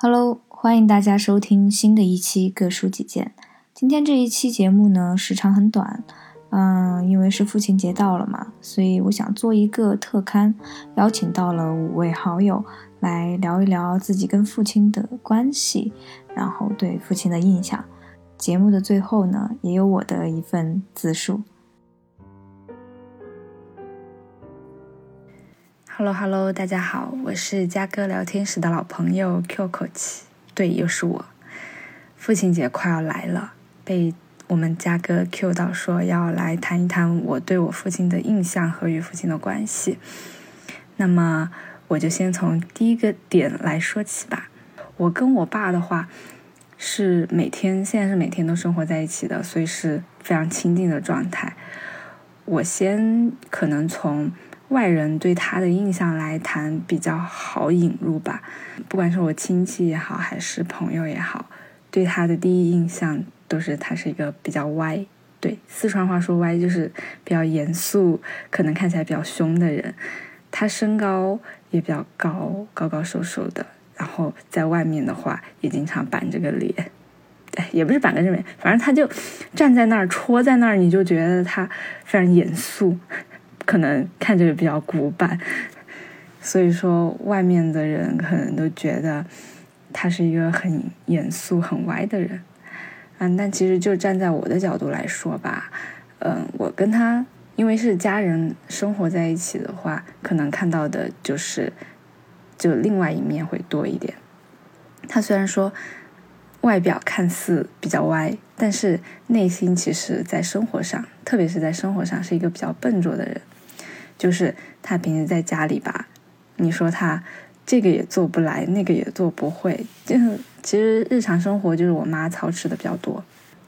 Hello，欢迎大家收听新的一期《各抒己见》。今天这一期节目呢，时长很短，嗯，因为是父亲节到了嘛，所以我想做一个特刊，邀请到了五位好友来聊一聊自己跟父亲的关系，然后对父亲的印象。节目的最后呢，也有我的一份自述。Hello，Hello，大家好，我是嘉哥聊天室的老朋友 Q 口气，对，又是我。父亲节快要来了，被我们嘉哥 Q 到说要来谈一谈我对我父亲的印象和与父亲的关系。那么我就先从第一个点来说起吧。我跟我爸的话是每天，现在是每天都生活在一起的，所以是非常亲近的状态。我先可能从。外人对他的印象来谈比较好引入吧，不管是我亲戚也好，还是朋友也好，对他的第一印象都是他是一个比较歪，对四川话说歪就是比较严肃，可能看起来比较凶的人。他身高也比较高，高高瘦瘦的，然后在外面的话也经常板着个脸，哎，也不是板着个脸，反正他就站在那儿戳在那儿，你就觉得他非常严肃。可能看着比较古板，所以说外面的人可能都觉得他是一个很严肃、很歪的人。嗯，但其实就站在我的角度来说吧，嗯，我跟他因为是家人生活在一起的话，可能看到的就是就另外一面会多一点。他虽然说外表看似比较歪，但是内心其实在生活上，特别是在生活上是一个比较笨拙的人。就是他平时在家里吧，你说他这个也做不来，那个也做不会，就是其实日常生活就是我妈操持的比较多。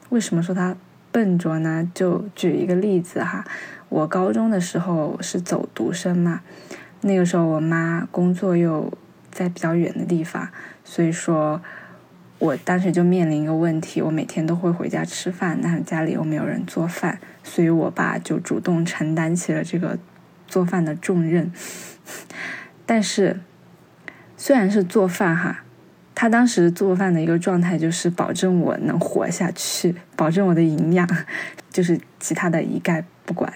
为什么说他笨拙呢？就举一个例子哈，我高中的时候是走读生嘛，那个时候我妈工作又在比较远的地方，所以说我当时就面临一个问题，我每天都会回家吃饭，但是家里又没有人做饭，所以我爸就主动承担起了这个。做饭的重任，但是虽然是做饭哈，他当时做饭的一个状态就是保证我能活下去，保证我的营养，就是其他的一概不管。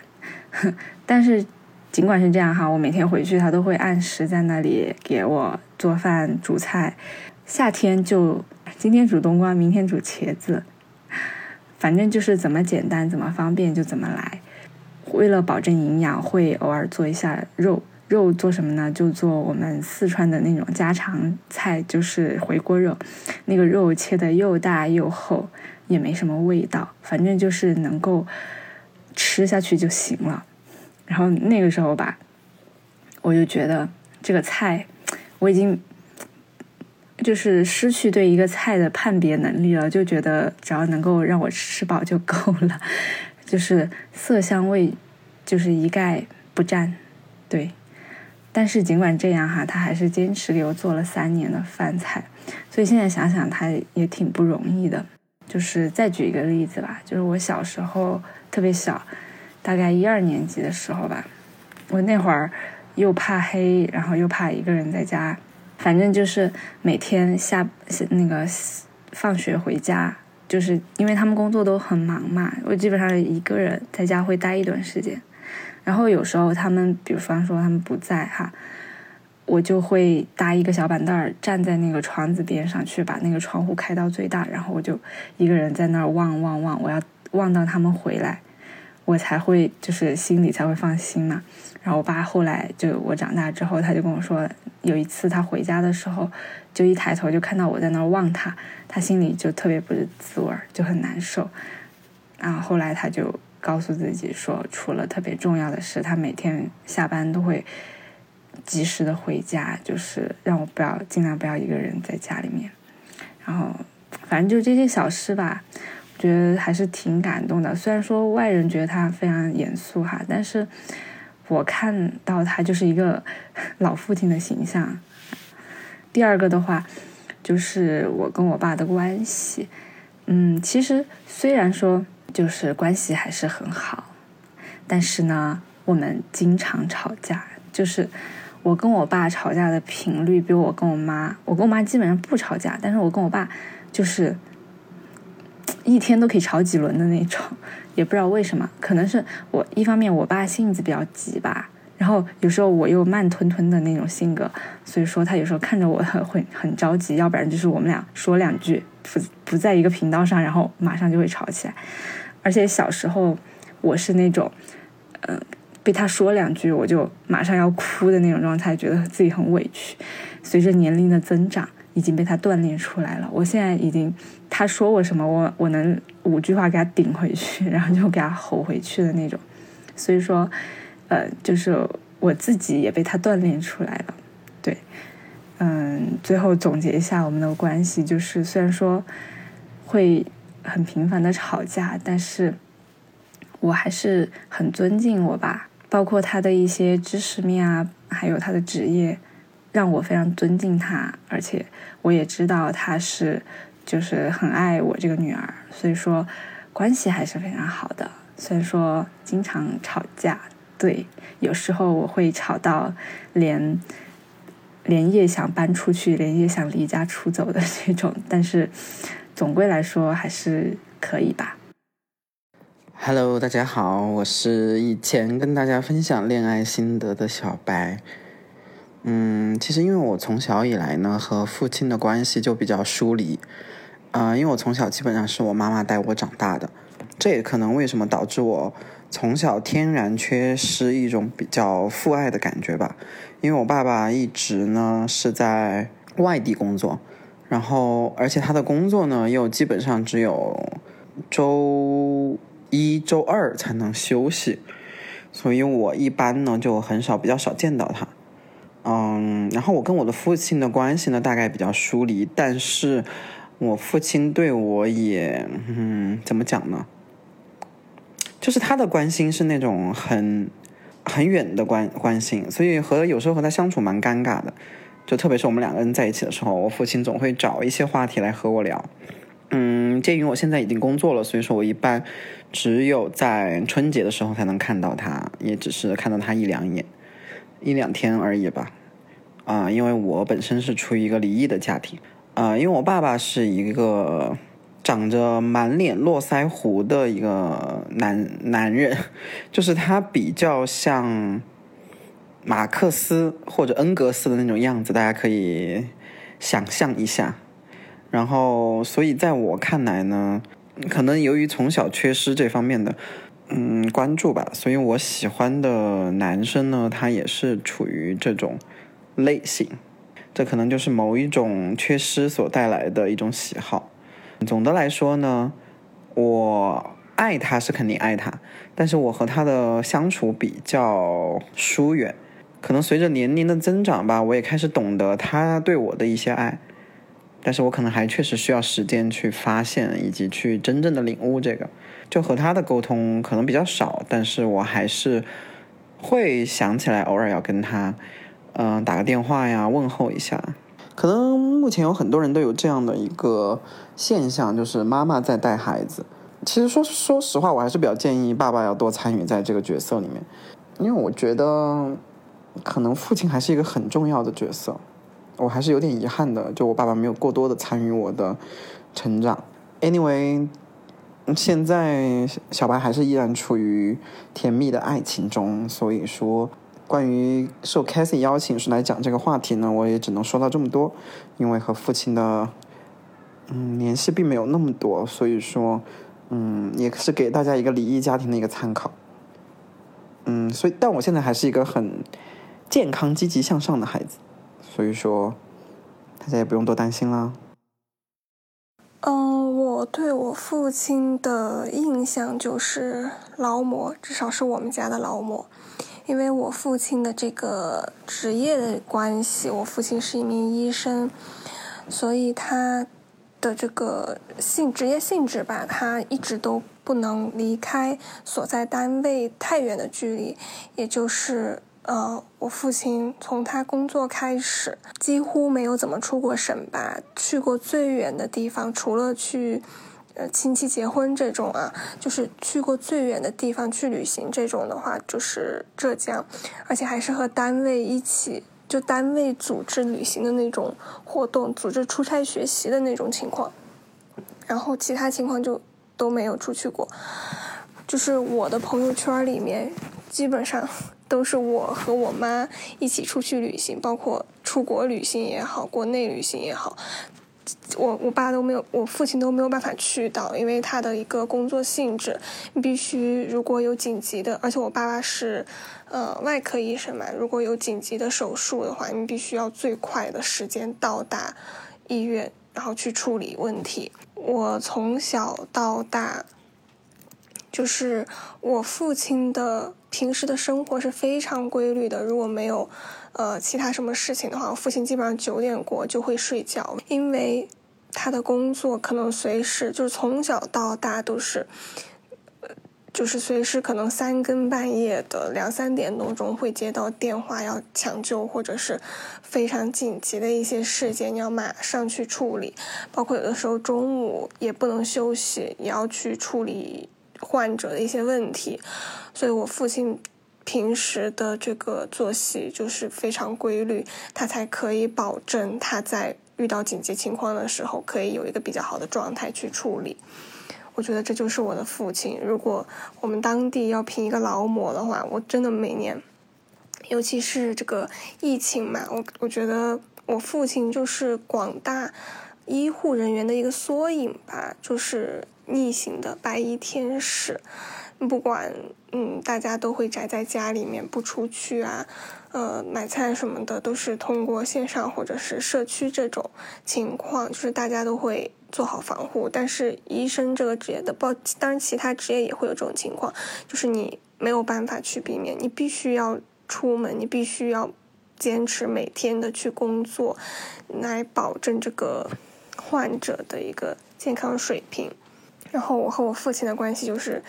但是尽管是这样哈，我每天回去他都会按时在那里给我做饭煮菜。夏天就今天煮冬瓜，明天煮茄子，反正就是怎么简单怎么方便就怎么来。为了保证营养，会偶尔做一下肉。肉做什么呢？就做我们四川的那种家常菜，就是回锅肉。那个肉切的又大又厚，也没什么味道，反正就是能够吃下去就行了。然后那个时候吧，我就觉得这个菜我已经就是失去对一个菜的判别能力了，就觉得只要能够让我吃饱就够了，就是色香味。就是一概不沾，对。但是尽管这样哈，他还是坚持给我做了三年的饭菜，所以现在想想他也挺不容易的。就是再举一个例子吧，就是我小时候特别小，大概一二年级的时候吧，我那会儿又怕黑，然后又怕一个人在家，反正就是每天下那个放学回家，就是因为他们工作都很忙嘛，我基本上一个人在家会待一段时间。然后有时候他们，比方说他们不在哈，我就会搭一个小板凳儿，站在那个窗子边上去，把那个窗户开到最大，然后我就一个人在那儿望望望，我要望到他们回来，我才会就是心里才会放心嘛。然后我爸后来就我长大之后，他就跟我说，有一次他回家的时候，就一抬头就看到我在那儿望他，他心里就特别不是滋味儿，就很难受。然后后来他就。告诉自己说，除了特别重要的事，他每天下班都会及时的回家，就是让我不要尽量不要一个人在家里面。然后，反正就这些小事吧，我觉得还是挺感动的。虽然说外人觉得他非常严肃哈，但是我看到他就是一个 老父亲的形象。第二个的话，就是我跟我爸的关系，嗯，其实虽然说。就是关系还是很好，但是呢，我们经常吵架。就是我跟我爸吵架的频率比我跟我妈，我跟我妈基本上不吵架，但是我跟我爸就是一天都可以吵几轮的那种，也不知道为什么，可能是我一方面我爸性子比较急吧，然后有时候我又慢吞吞的那种性格，所以说他有时候看着我会很着急，要不然就是我们俩说两句不不在一个频道上，然后马上就会吵起来，而且小时候我是那种，嗯。被他说两句，我就马上要哭的那种状态，觉得自己很委屈。随着年龄的增长，已经被他锻炼出来了。我现在已经，他说我什么，我我能五句话给他顶回去，然后就给他吼回去的那种。所以说，呃，就是我自己也被他锻炼出来了。对，嗯，最后总结一下我们的关系，就是虽然说会很频繁的吵架，但是我还是很尊敬我爸。包括他的一些知识面啊，还有他的职业，让我非常尊敬他，而且我也知道他是就是很爱我这个女儿，所以说关系还是非常好的。虽然说经常吵架，对，有时候我会吵到连连夜想搬出去，连夜想离家出走的这种，但是总归来说还是可以吧。Hello，大家好，我是以前跟大家分享恋爱心得的小白。嗯，其实因为我从小以来呢和父亲的关系就比较疏离，啊，因为我从小基本上是我妈妈带我长大的，这也可能为什么导致我从小天然缺失一种比较父爱的感觉吧。因为我爸爸一直呢是在外地工作，然后而且他的工作呢又基本上只有周。一周二才能休息，所以我一般呢就很少，比较少见到他。嗯，然后我跟我的父亲的关系呢大概比较疏离，但是我父亲对我也，嗯，怎么讲呢？就是他的关心是那种很很远的关关心，所以和有时候和他相处蛮尴尬的。就特别是我们两个人在一起的时候，我父亲总会找一些话题来和我聊。嗯，鉴于我现在已经工作了，所以说我一般只有在春节的时候才能看到他，也只是看到他一两眼、一两天而已吧。啊，因为我本身是处于一个离异的家庭，啊，因为我爸爸是一个长着满脸络腮胡的一个男男人，就是他比较像马克思或者恩格斯的那种样子，大家可以想象一下。然后，所以在我看来呢，可能由于从小缺失这方面的嗯关注吧，所以我喜欢的男生呢，他也是处于这种类型。这可能就是某一种缺失所带来的一种喜好。总的来说呢，我爱他是肯定爱他，但是我和他的相处比较疏远。可能随着年龄的增长吧，我也开始懂得他对我的一些爱。但是我可能还确实需要时间去发现，以及去真正的领悟这个。就和他的沟通可能比较少，但是我还是会想起来，偶尔要跟他，嗯，打个电话呀，问候一下。可能目前有很多人都有这样的一个现象，就是妈妈在带孩子。其实说说实话，我还是比较建议爸爸要多参与在这个角色里面，因为我觉得可能父亲还是一个很重要的角色。我还是有点遗憾的，就我爸爸没有过多的参与我的成长。Anyway，现在小白还是依然处于甜蜜的爱情中，所以说关于受 c a t h y 邀请是来讲这个话题呢，我也只能说到这么多。因为和父亲的嗯联系并没有那么多，所以说嗯也是给大家一个离异家庭的一个参考。嗯，所以但我现在还是一个很健康、积极向上的孩子。所以说，大家也不用多担心啦。嗯，我对我父亲的印象就是劳模，至少是我们家的劳模。因为我父亲的这个职业的关系，我父亲是一名医生，所以他的这个性职业性质吧，他一直都不能离开所在单位太远的距离，也就是。呃，我父亲从他工作开始，几乎没有怎么出过省吧。去过最远的地方，除了去，呃，亲戚结婚这种啊，就是去过最远的地方去旅行这种的话，就是浙江，而且还是和单位一起就单位组织旅行的那种活动，组织出差学习的那种情况，然后其他情况就都没有出去过。就是我的朋友圈里面，基本上都是我和我妈一起出去旅行，包括出国旅行也好，国内旅行也好。我我爸都没有，我父亲都没有办法去到，因为他的一个工作性质，必须如果有紧急的，而且我爸爸是，呃，外科医生嘛，如果有紧急的手术的话，你必须要最快的时间到达医院，然后去处理问题。我从小到大，就是我父亲的平时的生活是非常规律的，如果没有。呃，其他什么事情的话，我父亲基本上九点过就会睡觉，因为他的工作可能随时就是从小到大都是，就是随时可能三更半夜的两三点多钟会接到电话要抢救，或者是非常紧急的一些事件，你要马上去处理，包括有的时候中午也不能休息，也要去处理患者的一些问题，所以我父亲。平时的这个作息就是非常规律，他才可以保证他在遇到紧急情况的时候可以有一个比较好的状态去处理。我觉得这就是我的父亲。如果我们当地要评一个劳模的话，我真的每年，尤其是这个疫情嘛，我我觉得我父亲就是广大医护人员的一个缩影吧，就是逆行的白衣天使。不管嗯，大家都会宅在家里面不出去啊，呃，买菜什么的都是通过线上或者是社区这种情况，就是大家都会做好防护。但是医生这个职业的，包当然其他职业也会有这种情况，就是你没有办法去避免，你必须要出门，你必须要坚持每天的去工作，来保证这个患者的一个健康水平。然后我和我父亲的关系就是。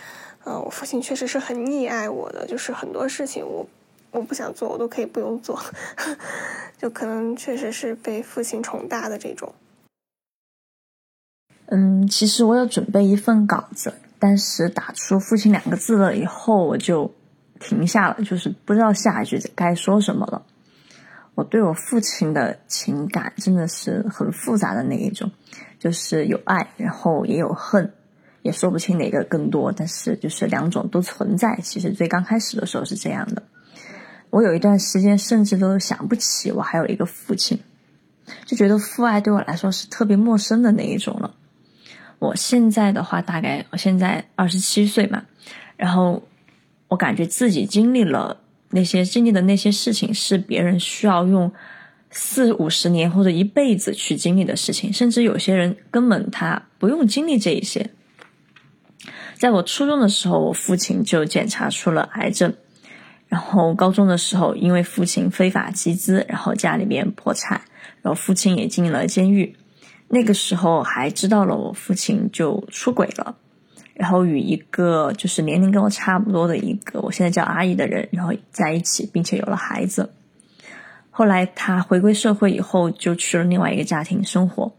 呃，我父亲确实是很溺爱我的，就是很多事情我我不想做，我都可以不用做，就可能确实是被父亲宠大的这种。嗯，其实我有准备一份稿子，但是打出“父亲”两个字了以后，我就停下了，就是不知道下一句该说什么了。我对我父亲的情感真的是很复杂的那一种，就是有爱，然后也有恨。也说不清哪个更多，但是就是两种都存在。其实最刚开始的时候是这样的，我有一段时间甚至都想不起我还有一个父亲，就觉得父爱对我来说是特别陌生的那一种了。我现在的话，大概我现在二十七岁嘛，然后我感觉自己经历了那些经历的那些事情，是别人需要用四五十年或者一辈子去经历的事情，甚至有些人根本他不用经历这一些。在我初中的时候，我父亲就检查出了癌症，然后高中的时候，因为父亲非法集资，然后家里边破产，然后父亲也进了监狱。那个时候还知道了我父亲就出轨了，然后与一个就是年龄跟我差不多的一个我现在叫阿姨的人，然后在一起，并且有了孩子。后来他回归社会以后，就去了另外一个家庭生活。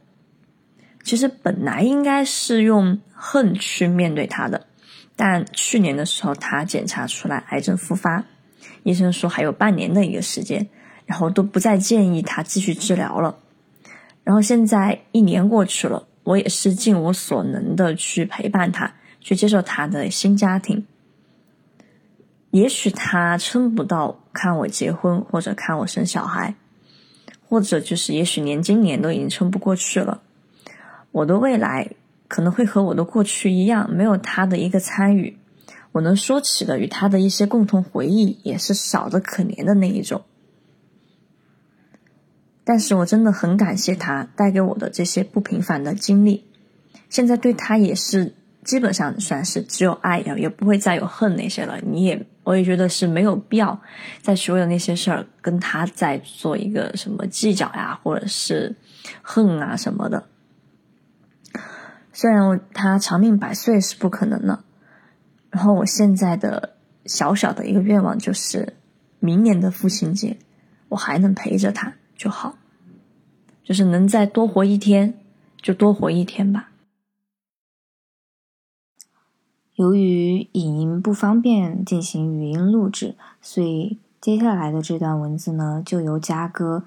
其实本来应该是用恨去面对他的，但去年的时候他检查出来癌症复发，医生说还有半年的一个时间，然后都不再建议他继续治疗了。然后现在一年过去了，我也是尽我所能的去陪伴他，去接受他的新家庭。也许他撑不到看我结婚，或者看我生小孩，或者就是也许连今年都已经撑不过去了。我的未来可能会和我的过去一样，没有他的一个参与，我能说起的与他的一些共同回忆也是少的可怜的那一种。但是我真的很感谢他带给我的这些不平凡的经历，现在对他也是基本上算是只有爱了，也不会再有恨那些了。你也，我也觉得是没有必要再去为了那些事儿跟他再做一个什么计较呀，或者是恨啊什么的。虽然我他长命百岁是不可能的，然后我现在的小小的一个愿望就是，明年的父亲节我还能陪着他就好，就是能再多活一天就多活一天吧。由于影音不方便进行语音录制，所以接下来的这段文字呢，就由嘉哥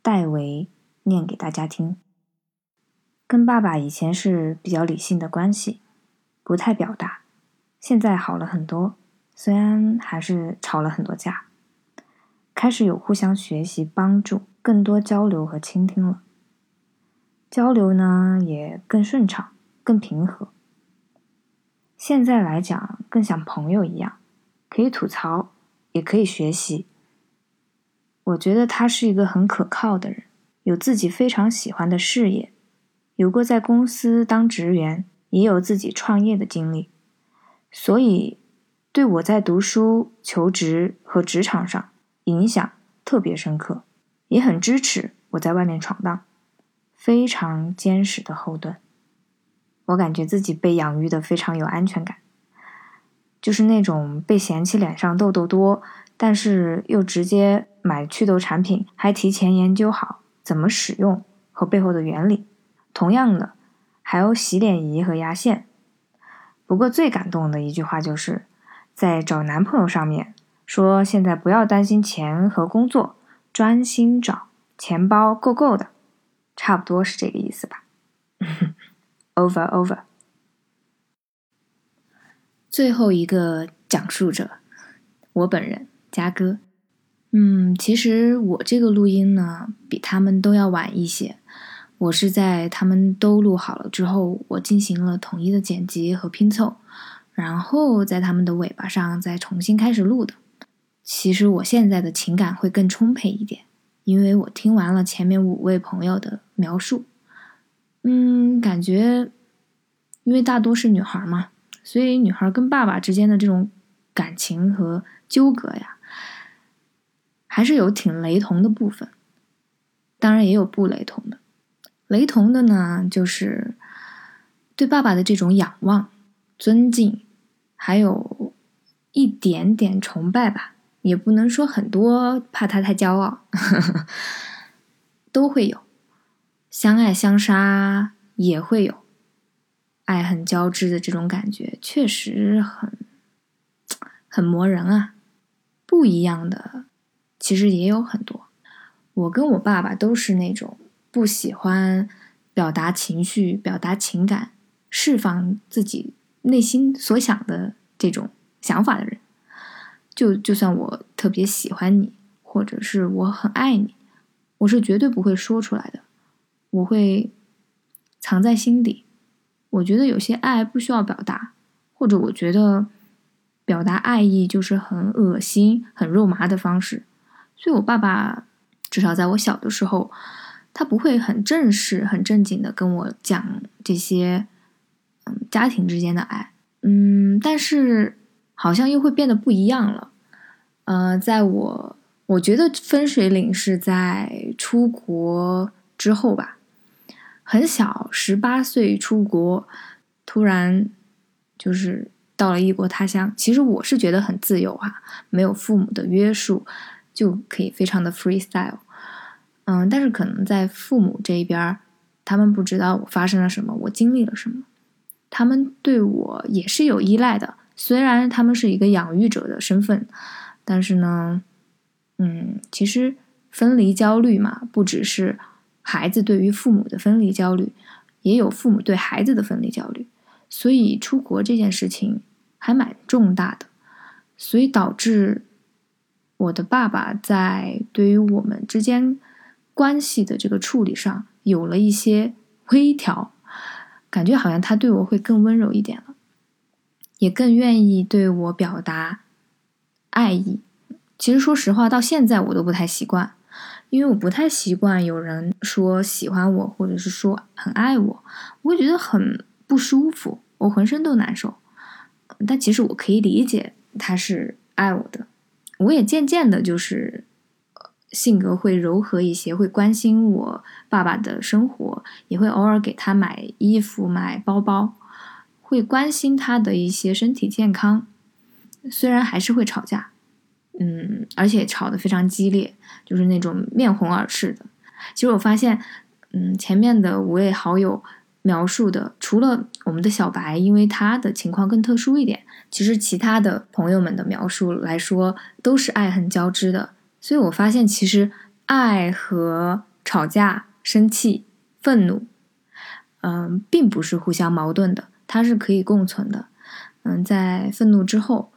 代为念给大家听。跟爸爸以前是比较理性的关系，不太表达，现在好了很多，虽然还是吵了很多架。开始有互相学习、帮助，更多交流和倾听了。交流呢也更顺畅、更平和。现在来讲，更像朋友一样，可以吐槽，也可以学习。我觉得他是一个很可靠的人，有自己非常喜欢的事业，有过在公司当职员，也有自己创业的经历，所以对我在读书、求职和职场上。影响特别深刻，也很支持我在外面闯荡，非常坚实的后盾。我感觉自己被养育的非常有安全感，就是那种被嫌弃脸上痘痘多，但是又直接买祛痘产品，还提前研究好怎么使用和背后的原理。同样的，还有洗脸仪和牙线。不过最感动的一句话就是在找男朋友上面。说现在不要担心钱和工作，专心找钱包够够的，差不多是这个意思吧。Over over。最后一个讲述者，我本人嘉哥。嗯，其实我这个录音呢，比他们都要晚一些。我是在他们都录好了之后，我进行了统一的剪辑和拼凑，然后在他们的尾巴上再重新开始录的。其实我现在的情感会更充沛一点，因为我听完了前面五位朋友的描述，嗯，感觉，因为大多是女孩嘛，所以女孩跟爸爸之间的这种感情和纠葛呀，还是有挺雷同的部分，当然也有不雷同的。雷同的呢，就是对爸爸的这种仰望、尊敬，还有一点点崇拜吧。也不能说很多，怕他太骄傲，都会有相爱相杀，也会有爱恨交织的这种感觉，确实很很磨人啊。不一样的其实也有很多。我跟我爸爸都是那种不喜欢表达情绪、表达情感、释放自己内心所想的这种想法的人。就就算我特别喜欢你，或者是我很爱你，我是绝对不会说出来的，我会藏在心底。我觉得有些爱不需要表达，或者我觉得表达爱意就是很恶心、很肉麻的方式。所以，我爸爸至少在我小的时候，他不会很正式、很正经的跟我讲这些，嗯，家庭之间的爱，嗯，但是。好像又会变得不一样了，呃，在我我觉得分水岭是在出国之后吧，很小，十八岁出国，突然就是到了异国他乡。其实我是觉得很自由啊，没有父母的约束，就可以非常的 freestyle。嗯，但是可能在父母这一边，他们不知道我发生了什么，我经历了什么，他们对我也是有依赖的。虽然他们是一个养育者的身份，但是呢，嗯，其实分离焦虑嘛，不只是孩子对于父母的分离焦虑，也有父母对孩子的分离焦虑。所以出国这件事情还蛮重大的，所以导致我的爸爸在对于我们之间关系的这个处理上有了一些微调，感觉好像他对我会更温柔一点了。也更愿意对我表达爱意。其实说实话，到现在我都不太习惯，因为我不太习惯有人说喜欢我，或者是说很爱我，我会觉得很不舒服，我浑身都难受。但其实我可以理解他是爱我的，我也渐渐的就是性格会柔和一些，会关心我爸爸的生活，也会偶尔给他买衣服、买包包。会关心他的一些身体健康，虽然还是会吵架，嗯，而且吵得非常激烈，就是那种面红耳赤的。其实我发现，嗯，前面的五位好友描述的，除了我们的小白，因为他的情况更特殊一点，其实其他的朋友们的描述来说都是爱恨交织的。所以我发现，其实爱和吵架、生气、愤怒，嗯，并不是互相矛盾的，它是可以共存的。嗯，在愤怒之后，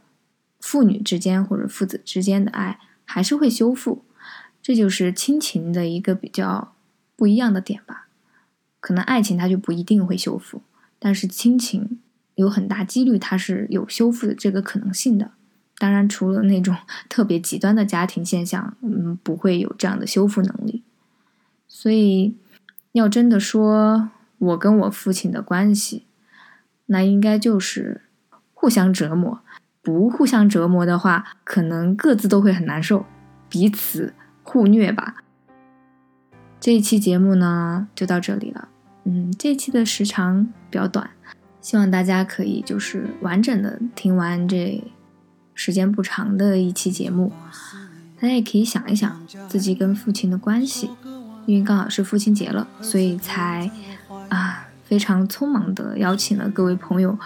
父女之间或者父子之间的爱还是会修复，这就是亲情的一个比较不一样的点吧。可能爱情它就不一定会修复，但是亲情有很大几率它是有修复的这个可能性的。当然，除了那种 特别极端的家庭现象，嗯，不会有这样的修复能力。所以，要真的说我跟我父亲的关系，那应该就是互相折磨。不互相折磨的话，可能各自都会很难受，彼此互虐吧。这一期节目呢，就到这里了。嗯，这期的时长比较短，希望大家可以就是完整的听完这时间不长的一期节目。大家也可以想一想自己跟父亲的关系，因为刚好是父亲节了，所以才啊非常匆忙的邀请了各位朋友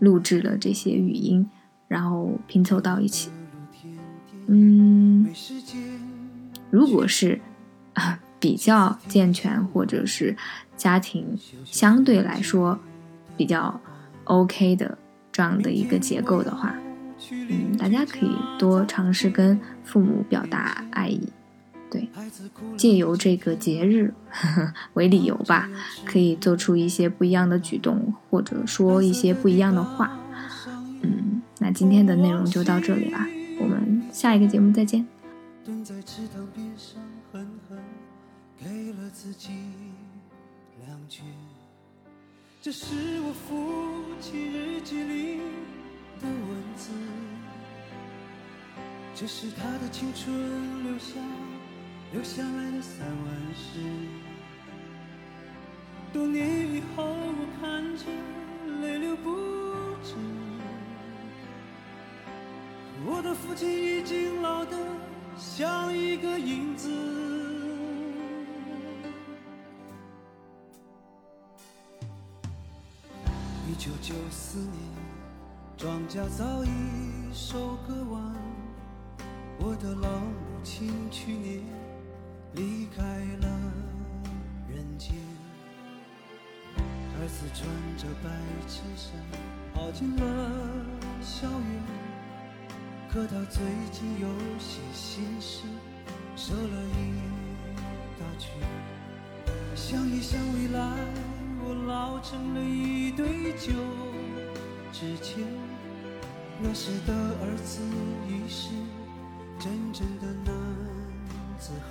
录制了这些语音，然后拼凑到一起。嗯，如果是啊比较健全或者是。家庭相对来说比较 OK 的这样的一个结构的话，嗯，大家可以多尝试跟父母表达爱意，对，借由这个节日呵呵 为理由吧，可以做出一些不一样的举动，或者说一些不一样的话。嗯，那今天的内容就到这里啦，我们下一个节目再见。这是我父亲日记里的文字，这是他的青春留下留下来的散文诗。多年以后，我看着泪流不止。我的父亲已经老得像一个影子。一九九四年，庄稼早已收割完。我的老母亲去年离开了人间。儿子穿着白衬衫跑进了校园，可他最近有些心事，瘦了一大圈。想一想未来。我老成了一堆旧纸钱，那时的儿子已是真正的男子汉，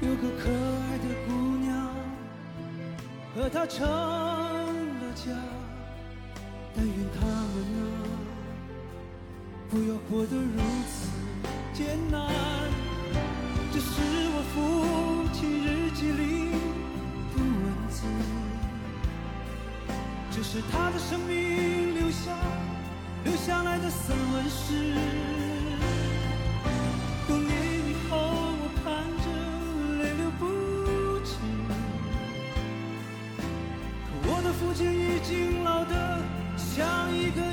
有个可爱的姑娘和他成了家，但愿他们啊不要活得如此艰难。这是我父亲日记里的文字。这是他的生命留下留下来的散文诗。多年以后，我看着泪流不止。可我的父亲已经老得像一个